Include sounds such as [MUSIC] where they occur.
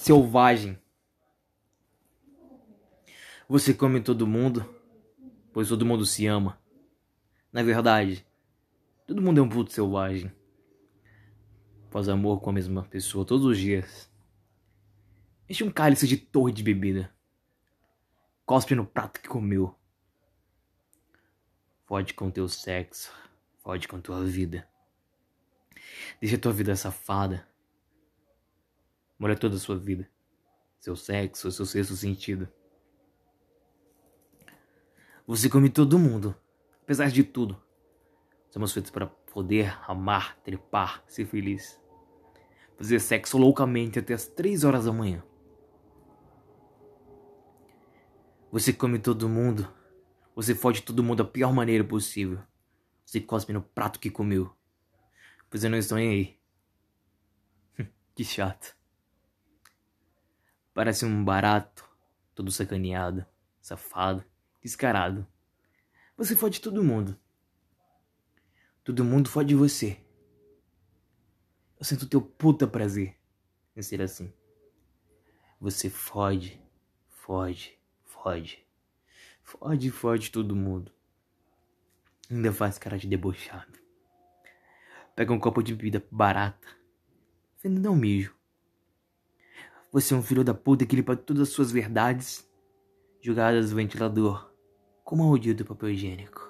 selvagem. Você come todo mundo, pois todo mundo se ama. Na verdade, todo mundo é um puto selvagem. Faz amor com a mesma pessoa todos os dias. Enche um cálice de torre de bebida. Cospe no prato que comeu. Fode com teu sexo. Fode com tua vida. Deixa tua vida safada. Molha toda a sua vida. Seu sexo, seu sexto sentido. Você come todo mundo. Apesar de tudo. Somos feitos para poder amar, trepar, ser feliz. Fazer sexo loucamente até as três horas da manhã. Você come todo mundo. Você fode todo mundo da pior maneira possível. Você cospe no prato que comeu. Pois eu não estou nem aí. [LAUGHS] que chato. Parece um barato, todo sacaneado, safado, descarado. Você fode todo mundo. Todo mundo fode você. Eu sinto teu puta prazer em ser assim. Você fode, fode, Fode. Fode, fode todo mundo. Ainda faz cara de debochado. Pega um copo de bebida barata. Vendo não mijo. Você é um filho da puta que limpa todas as suas verdades jogadas no ventilador com maldito papel higiênico.